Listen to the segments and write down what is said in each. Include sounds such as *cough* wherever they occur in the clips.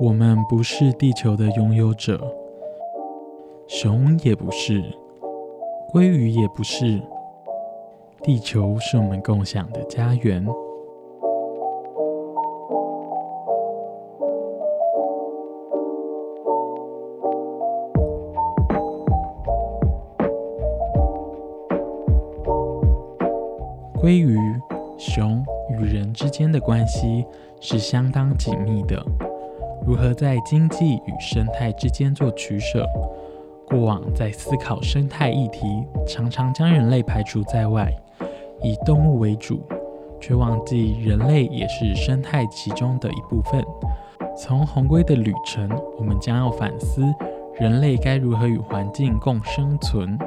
我们不是地球的拥有者，熊也不是，鲑鱼也不是。地球是我们共享的家园。关系是相当紧密的。如何在经济与生态之间做取舍？过往在思考生态议题，常常将人类排除在外，以动物为主，却忘记人类也是生态其中的一部分。从红龟的旅程，我们将要反思人类该如何与环境共生存。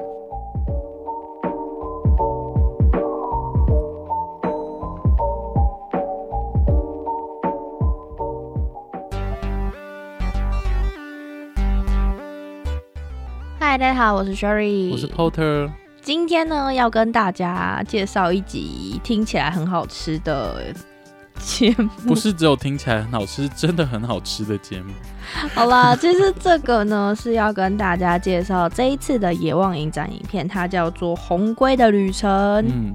好，我是 Sherry，我是 Porter。今天呢，要跟大家介绍一集听起来很好吃的节目，不是只有听起来很好吃，真的很好吃的节目。*laughs* 好啦，其实这个呢是要跟大家介绍这一次的野望影展影片，它叫做《红龟的旅程》。嗯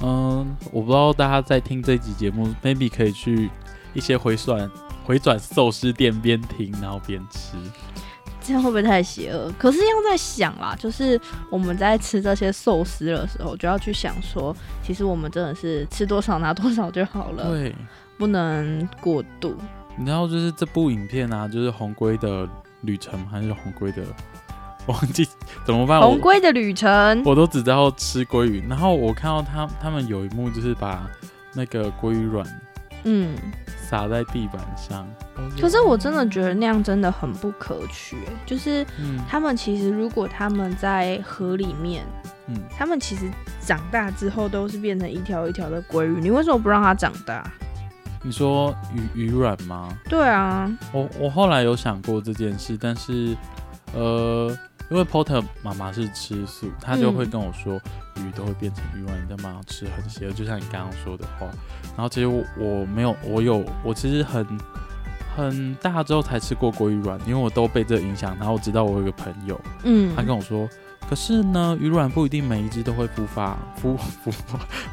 嗯，我不知道大家在听这集节目，maybe 可以去一些回转回转寿司店边听，然后边吃。这样会不会太邪恶？可是要在想啦，就是我们在吃这些寿司的时候，就要去想说，其实我们真的是吃多少拿多少就好了，对，不能过度。你知道就是这部影片啊，就是红龟的旅程还是红龟的，忘记怎么办？红龟的旅程，我都只知道吃鲑鱼。然后我看到他他们有一幕，就是把那个鲑鱼卵，嗯。撒在地板上，可是我真的觉得那样真的很不可取。就是他们其实如果他们在河里面，嗯，他们其实长大之后都是变成一条一条的鲑鱼。你为什么不让它长大？你说鱼鱼卵吗？对啊，我我后来有想过这件事，但是呃。因为 Porter 妈妈是吃素，她就会跟我说，鱼都会变成鱼丸，你在妈妈吃很邪恶，就像你刚刚说的话。然后其实我我没有，我有，我其实很很大之后才吃过鲑鱼丸，因为我都被这影响。然后我知道我有个朋友，嗯，他跟我说，可是呢，鱼卵不一定每一只都会孵化、*laughs* 孵孵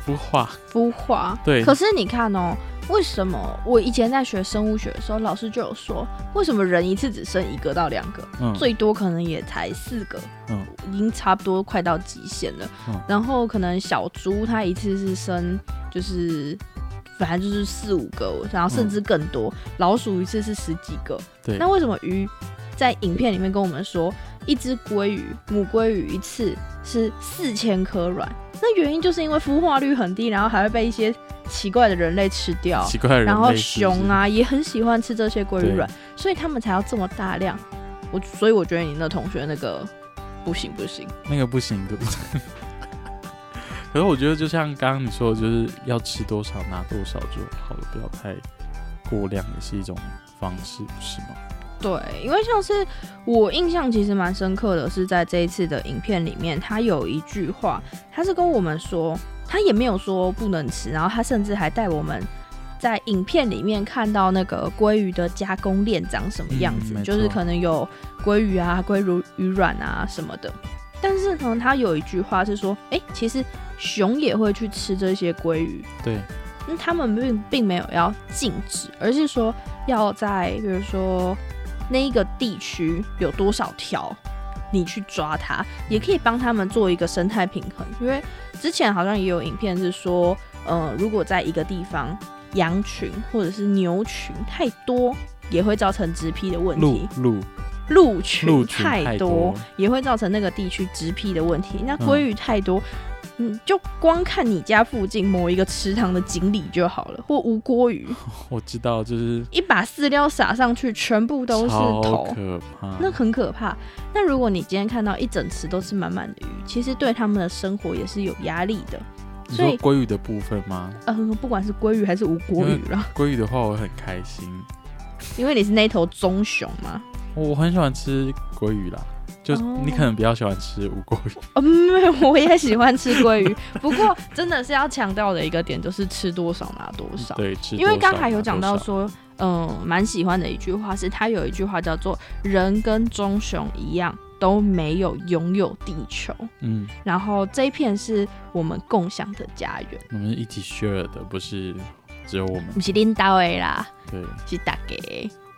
孵化、孵化。对。可是你看哦。为什么我以前在学生物学的时候，老师就有说，为什么人一次只生一个到两个，最多可能也才四个，嗯，已经差不多快到极限了。然后可能小猪它一次是生，就是反正就是四五个，然后甚至更多。老鼠一次是十几个。对。那为什么鱼在影片里面跟我们说，一只鲑鱼母鲑鱼一次是四千颗卵？那原因就是因为孵化率很低，然后还会被一些。奇怪的人类吃掉，奇怪的人然后熊啊也很喜欢吃这些鲑鱼卵，所以他们才要这么大量。我所以我觉得你那同学那个不行不行，那个不行对不对？*laughs* 可是我觉得就像刚刚你说的，就是要吃多少拿多少就好了，不要太过量也是一种方式，不是吗？对，因为像是我印象其实蛮深刻的是在这一次的影片里面，他有一句话，他是跟我们说。他也没有说不能吃，然后他甚至还带我们在影片里面看到那个鲑鱼的加工链长什么样子，就是可能有鲑鱼啊、鲑鱼鱼卵啊什么的。但是呢，他有一句话是说，哎，其实熊也会去吃这些鲑鱼。对，那他们并并没有要禁止，而是说要在比如说那一个地区有多少条。你去抓它，也可以帮他们做一个生态平衡。因为之前好像也有影片是说，呃，如果在一个地方羊群或者是牛群太多，也会造成植批的问题。鹿鹿群群太多也会造成那个地区植批的问题。那嗯鲑鱼太多，嗯，就光看你家附近某一个池塘的锦鲤就好了，或无锅鱼，*laughs* 我知道，就是一把饲料撒上去，全部都是头。可怕。那很可怕。那如果你今天看到一整池都是满满的鱼，其实对他们的生活也是有压力的。你说所以鲑鱼的部分吗？呃，不管是鲑鱼还是无锅鱼啦，鲑鱼的话，我很开心。因为你是那头棕熊嘛。我很喜欢吃鲑鱼啦，就哦。你可能比较喜欢吃无锅鱼。嗯，我也喜欢吃鲑鱼，*laughs* 不过真的是要强调的一个点就是吃多少拿多少。对，吃因为刚才有讲到说，嗯，蛮喜欢的一句话是，他有一句话叫做“人跟棕熊一样都没有拥有地球”，嗯，然后这一片是我们共享的家园，我们是一起 share 的，不是只有我们。不是领导的啦，对，是大家，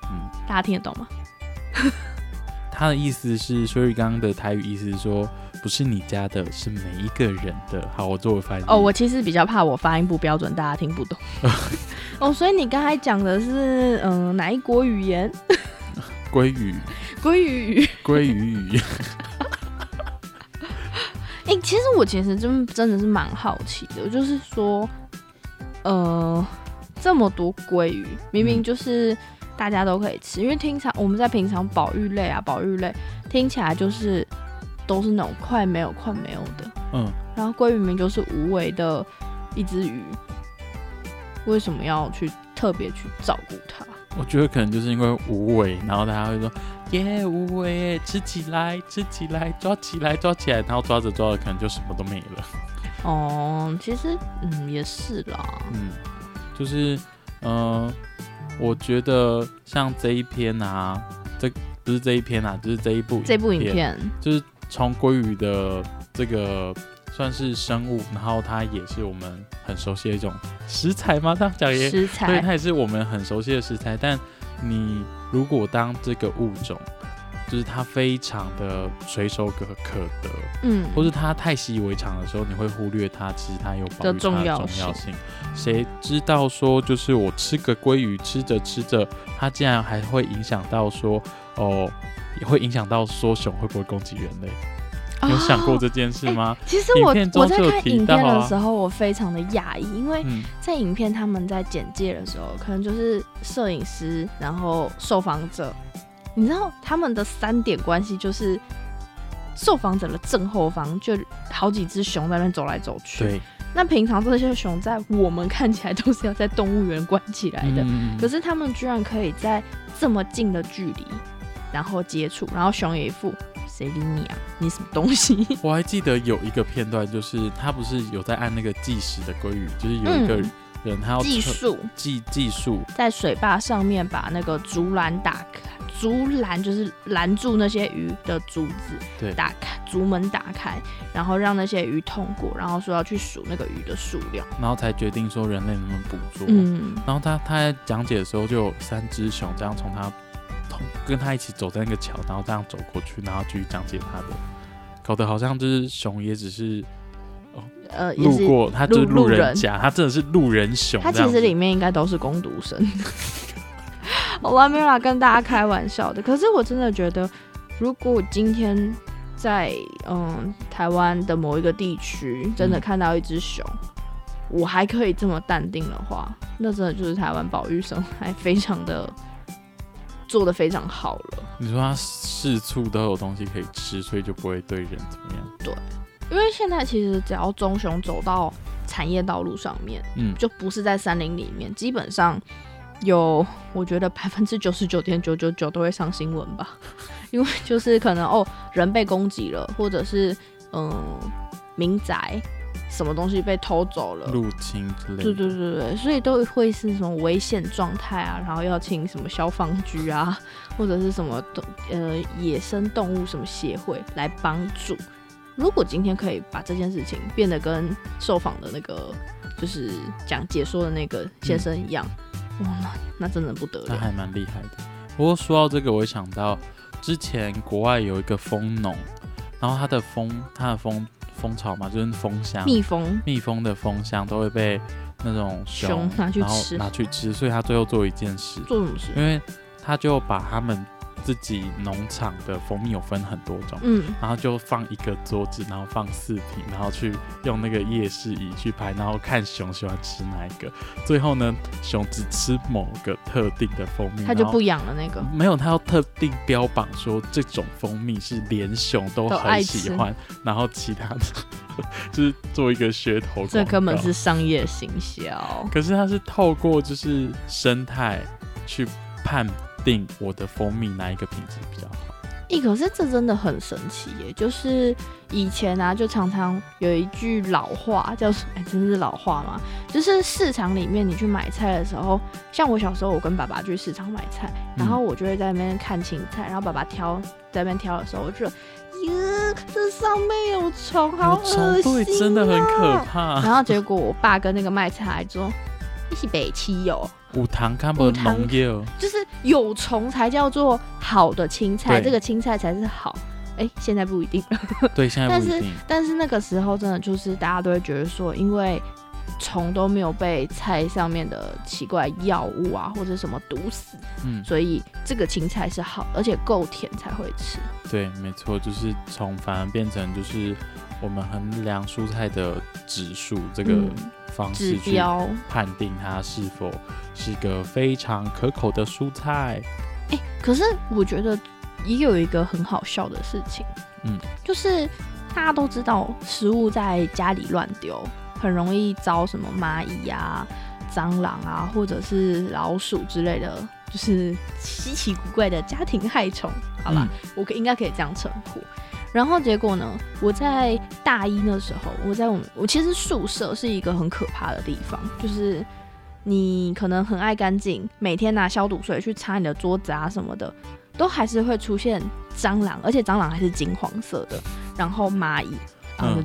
嗯，大家听得懂吗？他的意思是，所以刚刚的台语意思是说，不是你家的，是每一个人的。好，我作为翻译。哦，我其实比较怕我发音不标准，大家听不懂。*laughs* 哦，所以你刚才讲的是，嗯、哪一国语言？鲑鱼，鲑鱼语。鲑鱼语。*laughs* 哎、其实我其实真真的是蛮好奇的，就是说，呃，这么多鲑鱼，明明嗯就是大家都可以吃，因为平常我们在平常保育类啊，保育类听起来就是都是那种快没有快没有的，嗯，然后鲑鱼明明就是无为的一只鱼，为什么要去特别去照顾它？我觉得可能就是因为无尾，然后大家会说耶无尾，吃起来，吃起来，抓起来，抓起来，然后抓着抓着可能就什么都没了。哦，其实嗯也是啦，嗯，就是呃，我觉得像这一篇啊，这不是这一篇啊，就是这一部这部影片就是从鲑鱼的这个算是生物，然后它也是我们很熟悉的一种食材吗？这样讲也，食材，对它也是我们很熟悉的食材。但你如果当这个物种，就是它非常的随手可可得，嗯，或是它太习以为常的时候，你会忽略它，其实它有保的育它的重要性。谁知道说，就是我吃个鲑鱼，吃着吃着，它竟然还会影响到说，哦，也会影响到说熊会不会攻击人类？你有想过哦这件事吗？其实我我在看影片的时候，我非常的讶异，因为嗯在影片他们在简介的时候，可能就是摄影师，然后受访者，你知道他们的三点关系就是。受访者的正后方就好几只熊在那边走来走去。对，那平常这些熊在我们看起来都是要在动物园关起来的，嗯可是他们居然可以在这么近的距离，然后接触，然后熊也一副谁理你啊？你什么东西？我还记得有一个片段，就是他不是有在按那个计时的规律，就是有一个嗯人他要测技术。计计数，在水坝上面把那个竹篮打开，竹篮就是拦住那些鱼的竹子，对。打开竹门打开，然后让那些鱼通过，然后说要去数那个鱼的数量。然后才决定说人类能不能捕捉。嗯，然后他他在讲解的时候，就有三只熊这样从他同跟他一起走在那个桥，然后这样走过去，然后继续讲解他的，搞得好像就是熊也只是呃，路过，他就是路路人人甲，他真的是路人熊这它样子。其实里面应该都是攻读生。*laughs* 好啦，没有啦，跟大家开玩笑的。可是我真的觉得，如果今天在嗯台湾的某一个地区真的嗯看到一只熊，我还可以这么淡定的话，那真的就是台湾保育生还非常的做的非常好了。你说他四处都有东西可以吃，所以就不会对人怎么样？因为现在其实只要棕熊走到产业道路上面，嗯，就不是在山林里面，基本上有我觉得百分之九十九点九九九都会上新闻吧，*laughs* 因为就是可能哦人被攻击了，或者是嗯民宅什么东西被偷走了。入侵之类的。对对对对，所以都会是什么危险状态啊，然后要请什么消防局啊，或者是什么动呃野生动物什么协会来帮助。如果今天可以把这件事情变得跟受访的那个就是讲解说的那个先生一样，哇，那那真的不得了。那还蛮厉害的。不过说到这个，我会想到之前国外有一个蜂农，然后他的蜂他的蜂蜂巢嘛，就是蜂箱，蜜蜂蜜蜂的蜂箱都会被那种熊熊拿去吃拿去吃，所以他最后做一件事，做什么事？因为他就把他们自己农场的蜂蜜有分很多种，嗯，然后就放一个桌子，然后放四瓶，然后去用那个夜视仪去拍，然后看熊喜欢吃哪一个。最后呢，熊只吃某个特定的蜂蜜，它就不养了那个。没有，它要特定标榜说这种蜂蜜是连熊都很喜欢，然后其他的 *laughs* 就是做一个噱头。这根本是商业行销。可是它是透过就是生态去判定我的蜂蜜哪一个品质比较好。咦，可是这真的很神奇耶！就是以前啊，就常常有一句老话叫“哎，真是老话嘛”，就是市场里面你去买菜的时候，像我小时候，我跟爸爸去市场买菜，然后我就会在那边看青菜，然后爸爸挑在那边挑的时候，我就觉得，哟，这上面有虫，好恶心、真的很可。怕。然后结果我爸跟那个卖菜还说，一起北七有。五糖看不五糖农业，就是有虫才叫做好的青菜，这个青菜才是好。哎，现在不一定了。*laughs* 对，现在但是不一定。但是那个时候真的就是大家都会觉得说，因为虫都没有被菜上面的奇怪药物啊或者什么毒死，嗯，所以这个青菜是好，而且够甜才会吃。对，没错，就是从反而变成就是我们衡量蔬菜的指数这个嗯方指式去标，判定它是否是个非常可口的蔬菜。哎，可是我觉得也有一个很好笑的事情，嗯，就是大家都知道食物在家里乱丢，很容易招什么蚂蚁啊、蟑螂啊，或者是老鼠之类的，就是稀奇古怪的家庭害虫。好吧，我可应该可以这样称呼。然后结果呢，我在大一的时候，我在我们我其实宿舍是一个很可怕的地方，就是你可能很爱干净，每天拿消毒水去擦你的桌子啊什么的，都还是会出现蟑螂，而且蟑螂还是金黄色的，然后蚂蚁。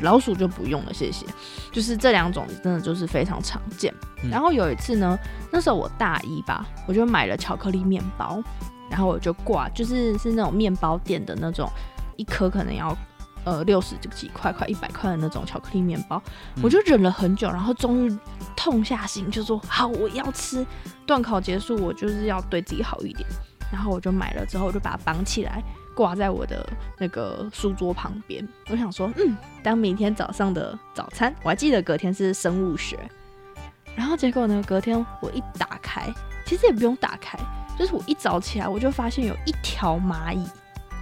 老鼠就不用了，谢谢。就是这两种真的就是非常常见。嗯然后有一次呢，那时候我大一吧，我就买了巧克力面包，然后我就挂，就是是那种面包店的那种，一颗可能要呃六十几块，快一百块的那种巧克力面包，嗯我就忍了很久，然后终于痛下心，就说好，我要吃。段考结束，我就是要对自己好一点，然后我就买了之后，我就把它绑起来，挂在我的那个书桌旁边。我想说，嗯，当明天早上的早餐，我还记得隔天是生物学。然后结果呢，隔天我一打开，其实也不用打开，就是我一早起来，我就发现有一条蚂蚁，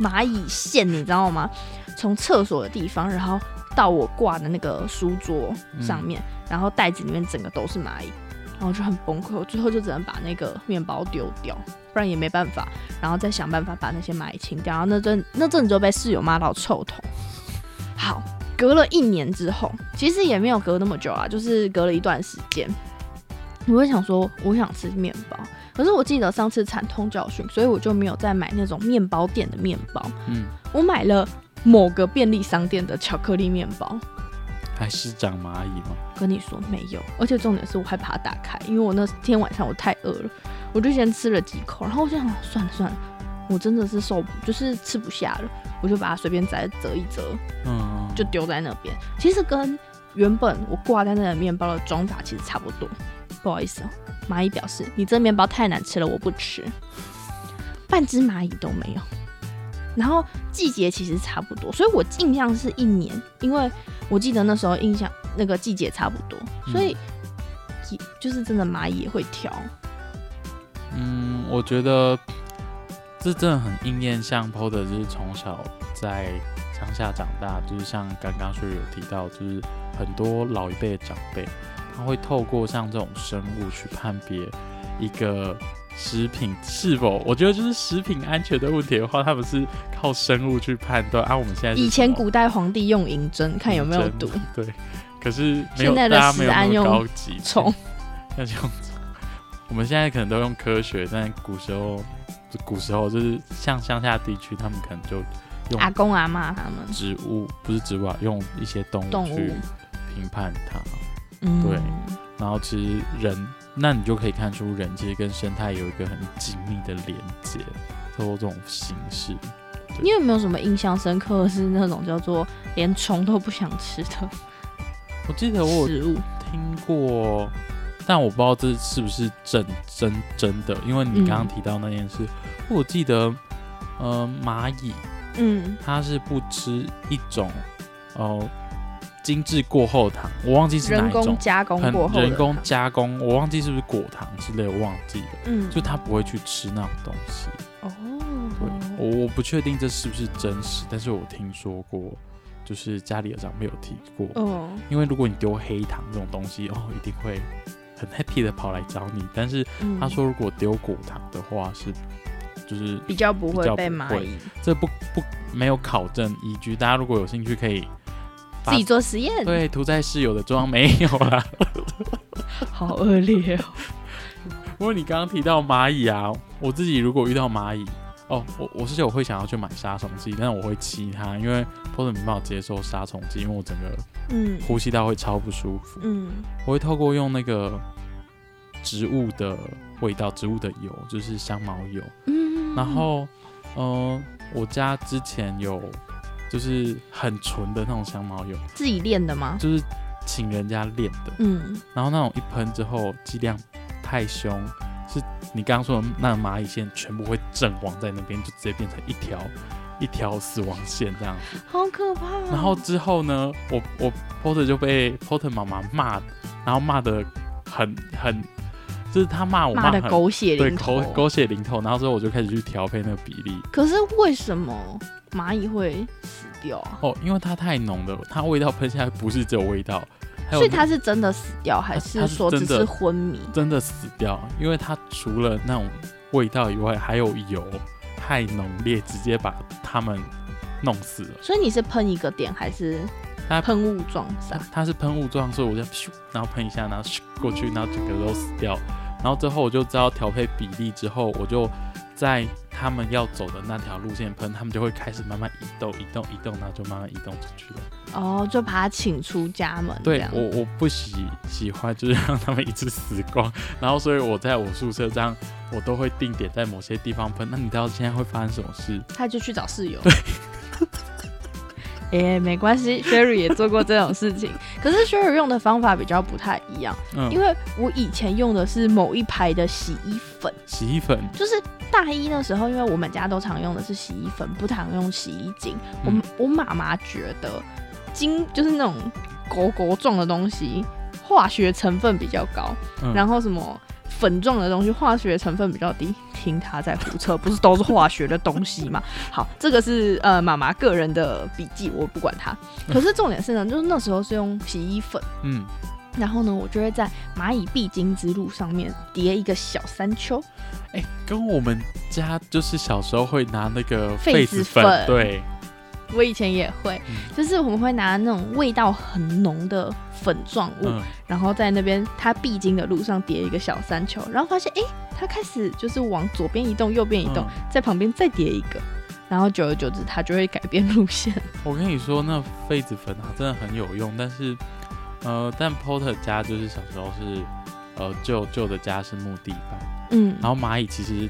蚂蚁线，你知道吗？从厕所的地方，然后到我挂的那个书桌上面，然后袋子里面整个都是蚂蚁，然后我就很崩溃，我最后就只能把那个面包丢掉，不然也没办法，然后再想办法把那些蚂蚁清掉。然后那阵那阵子就被室友骂到臭头。好，隔了一年之后，其实也没有隔那么久啊，就是隔了一段时间，我会想说，我想吃面包。可是我记得上次惨痛教训，所以我就没有再买那种面包店的面包，嗯，我买了某个便利商店的巧克力面包。还是长蚂蚁吗？跟你说没有，而且重点是我还把它打开，因为我那天晚上我太饿了，我就先吃了几口，然后我就想算了算了，我真的是受不，就是吃不下了，我就把它随便摘折一折，嗯，就丢在那边。其实跟原本我挂在那个面包的装法其实差不多。不好意思哦，蚂蚁表示你这面包太难吃了，我不吃，半只蚂蚁都没有。然后季节其实差不多，所以我印象是一年，因为我记得那时候印象那个季节差不多，所以也就是真的蚂蚁也会挑。嗯，我觉得这真的很应验，像 p o 的就是从小在乡下长大，就是像刚刚说有提到，就是很多老一辈的长辈，他会透过像这种生物去判别一个食品是否，我觉得就是食品安全的问题的话，他们是靠生物去判断啊。我们现在以前古代皇帝用银针看有没有毒，对，可是没有现在的大家没有那么食安用高级，*laughs* 虫。*laughs* 那就用我们现在可能都用科学，但古时候古时候就是像乡下地区，他们可能就用阿公阿妈他们植物，不是植物啊，用一些动物动物去评判它。嗯。对。然后其实人，那你就可以看出人其实跟生态有一个很紧密的连接，透过这种形式。你有没有什么印象深刻的是那种叫做连虫都不想吃的我记得我有？听过，但我不知道这是不是真真真的，因为你刚刚嗯。提到那件事，我记得呃，蚂蚁嗯，它是不吃一种哦、精致过后糖，我忘记是哪人工一种，加工过后人工加工，我忘记是不是果糖之类，我忘记了。嗯，就他不会去吃那种东西。哦，对，我我不确定这是不是真实，但是我听说过，就是家里的长辈有提过。嗯，因为如果你丢黑糖这种东西，哦，一定会很 happy 的跑来找你。但是嗯他说，如果丢果糖的话，是就是比较不会被蚂蚁这不不没有考证依据。大家如果有兴趣，可以把自己做实验，对涂在室友的妆没有啦。*laughs* 好恶劣哦。不过你刚刚提到蚂蚁啊，我自己如果遇到蚂蚁，哦，我我是有会想要去买杀虫剂，但是我会气它，因为或者没办法接受杀虫剂，因为我整个嗯呼吸道会超不舒服。嗯我会透过用那个植物的味道，植物的油，就是香茅油。嗯，然后，呃，我家之前有就是很纯的那种香茅油，自己练的吗？就是请人家炼的。嗯，然后那种一喷之后剂量太凶，是你刚刚说的那个蚂蚁线全部会阵亡在那边，就直接变成一条一条死亡线这样子。好可怕哦。然后之后呢，我我 Porter 就被 Porter 妈妈骂，然后骂的很很，就是他骂我骂的狗血淋头狗。狗血淋头，然后之后我就开始去调配那个比例。可是为什么蚂蚁会死掉啊？哦，因为它太浓了，它味道喷下来不是只有味道，所以它是真的死掉，还是说只是昏迷？真的死掉，因为它除了那种味道以外，还有油太浓烈，直接把它们弄死了。所以你是喷一个点，还是它喷雾状它散？它是喷雾状，所以我就咻，然后喷一下，然后咻过去，然后整个都死掉。然后之后我就知道调配比例之后，我就在他们要走的那条路线喷，他们就会开始慢慢移动、移动、移动，然后就慢慢移动出去了。哦，就把他请出家门。对我我不喜喜欢就是让他们一直死光，然后所以我在我宿舍这样，我都会定点在某些地方喷。那你知道现在会发生什么事？他就去找室友。哎、没关系，Sherry *laughs* 也做过这种事情。可是 Sherry 用的方法比较不太一样，嗯，因为我以前用的是某一排的洗衣粉，洗衣粉，就是大一那时候，因为我们家都常用的是洗衣粉，不常用洗衣精。嗯我我妈妈觉得精就是那种狗狗状的东西，化学成分比较高，嗯然后什么粉状的东西化学成分比较低。听他在胡扯，不是都是化学的东西吗？好，这个是呃妈妈个人的笔记，我不管它。可是重点是呢，就是那时候是用洗衣粉。嗯，然后呢，我就会在蚂蚁必经之路上面叠一个小山丘，哎、跟我们家就是小时候会拿那个痱子粉对，我以前也会，嗯就是我们会拿那种味道很浓的粉状物，嗯，然后在那边它必经的路上叠一个小山丘，然后发现哎，诶它开始就是往左边移动，右边移动，嗯在旁边再叠一个，然后久而久之它就会改变路线。*laughs* 我跟你说，那痱子粉啊，真的很有用。但是，呃，但 Porter 家就是小时候是，呃，旧旧的家是木地板，嗯，然后蚂蚁其实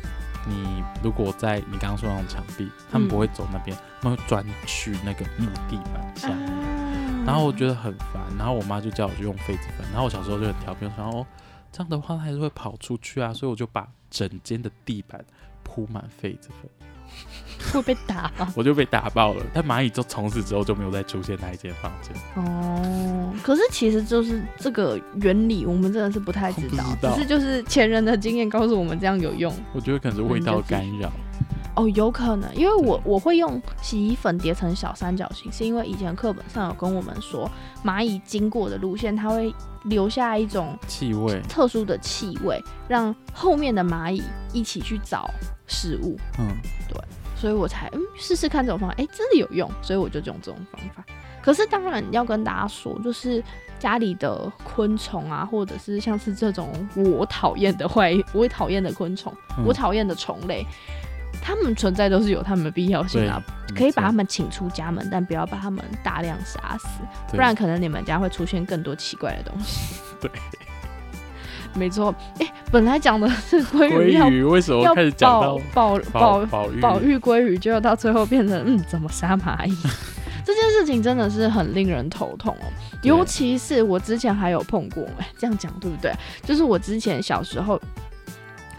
你如果在你刚刚说的那种墙壁，他们嗯不会走那边，他们会钻去那个木地板下面。啊然后我觉得很烦，然后我妈就叫我去用痱子粉，然后我小时候就很调皮，我说哦，这样的话它还是会跑出去啊，所以我就把整间的地板铺满痱子粉，*laughs* 会被打吗？*laughs* 我就被打爆了。但蚂蚁就从此之后就没有再出现那一间房间。哦，可是其实就是这个原理，我们真的是不太知道，不知道只是就是前人的经验告诉我们这样有用。我觉得可能是味道干扰。哦，有可能，因为我我会用洗衣粉叠成小三角形，是因为以前课本上有跟我们说，蚂蚁经过的路线，它会留下一种气味，特殊的气味，让后面的蚂蚁一起去找食物，嗯，所以我才嗯试试看这种方法，哎、真的有用，所以我就用这种方法。可是当然要跟大家说，就是家里的昆虫啊，或者是像是这种我讨厌的坏，我讨厌的昆虫，嗯我讨厌的虫类，它们存在都是有它们的必要性对啊。，可以把它们，请出家门，但不要把它们大量杀死，不然可能你们家会出现更多奇怪的东西。对，*laughs* 没错。哎、本来讲的是鲑鱼要鲑鱼为什么开始讲到保保保育？鲑鱼，结果到最后变成嗯，怎么杀蚂蚁？*laughs* 这件事情真的是很令人头痛哦，尤其是我之前还有碰过，哎，这样讲对不对？就是我之前小时候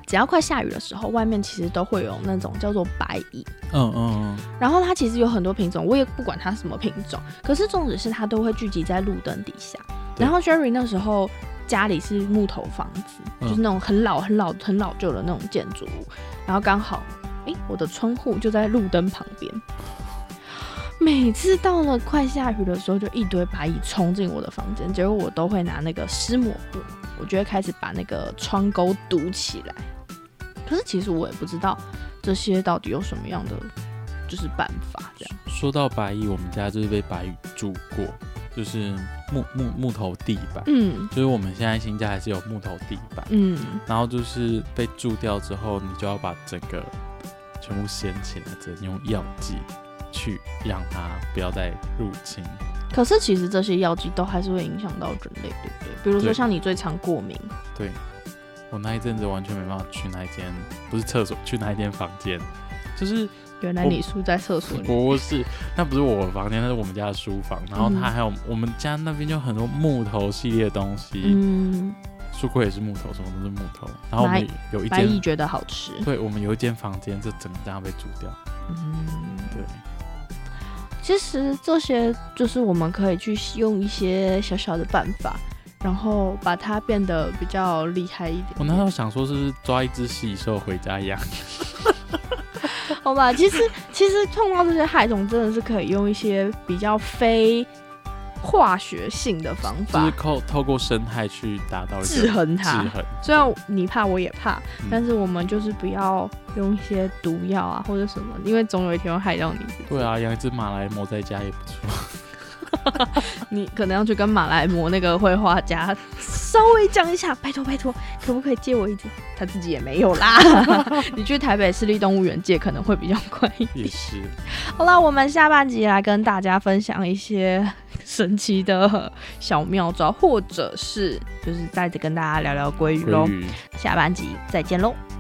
只要快下雨的时候，外面其实都会有那种叫做白蚁。嗯嗯然后它其实有很多品种，我也不管它什么品种，可是重点是它都会聚集在路灯底下。然后 Sherry 那时候家里是木头房子，嗯就是那种很老、很老、很老旧的那种建筑物，然后刚好，诶，我的窗户就在路灯旁边。*laughs* 每次到了快下雨的时候，就一堆白蚁冲进我的房间，结果我都会拿那个湿抹布，我就会开始把那个窗钩堵起来。可是其实我也不知道这些到底有什么样的就是办法，这样。嗯。说到白蚁，我们家就是被白蚁住过，就是木木木头地板，嗯。就是我们现在新家还是有木头地板，嗯，然后就是被蛀掉之后，你就要把整个全部掀起来，只能用药剂去让它不要再入侵。可是其实这些药剂都还是会影响到人类，对不对？比如说像你最常过敏，对。我那一阵子完全没办法去那一间，不是厕所，去那一间房间，就是原来你住在厕所里。不是，那不是我的房间，那是我们家的书房。然后嗯它还有、我们家那边就很多木头系列的东西，嗯，书柜也是木头，什么都是木头。然后我们有一间，白蚁觉得好吃。对我们有一间房间，就整个这样被煮掉。嗯，对，其实这些就是我们可以去用一些小小的办法，然后把它变得比较厉害一点。我那时候想说，是不是抓一只细兽回家养？*laughs* *laughs* 好吧，其实其实碰到这些害虫，真的是可以用一些比较非化学性的方法就是靠透透过生态去达到制衡它制。衡。虽然你怕，我也怕，嗯但是我们就是不要用一些毒药啊或者什么，因为总有一天会害到你。对啊，养一只马来貘在家也不错。*laughs* 你可能要去跟马来模那个绘画家稍微讲一下，拜托拜托，可不可以借我一点？他自己也没有啦。*laughs* 你去台北市立动物园借可能会比较快一点。也是，好啦，我们下半集来跟大家分享一些神奇的小妙招，或者是就是再跟大家聊聊鲑鱼喽。下半集再见喽。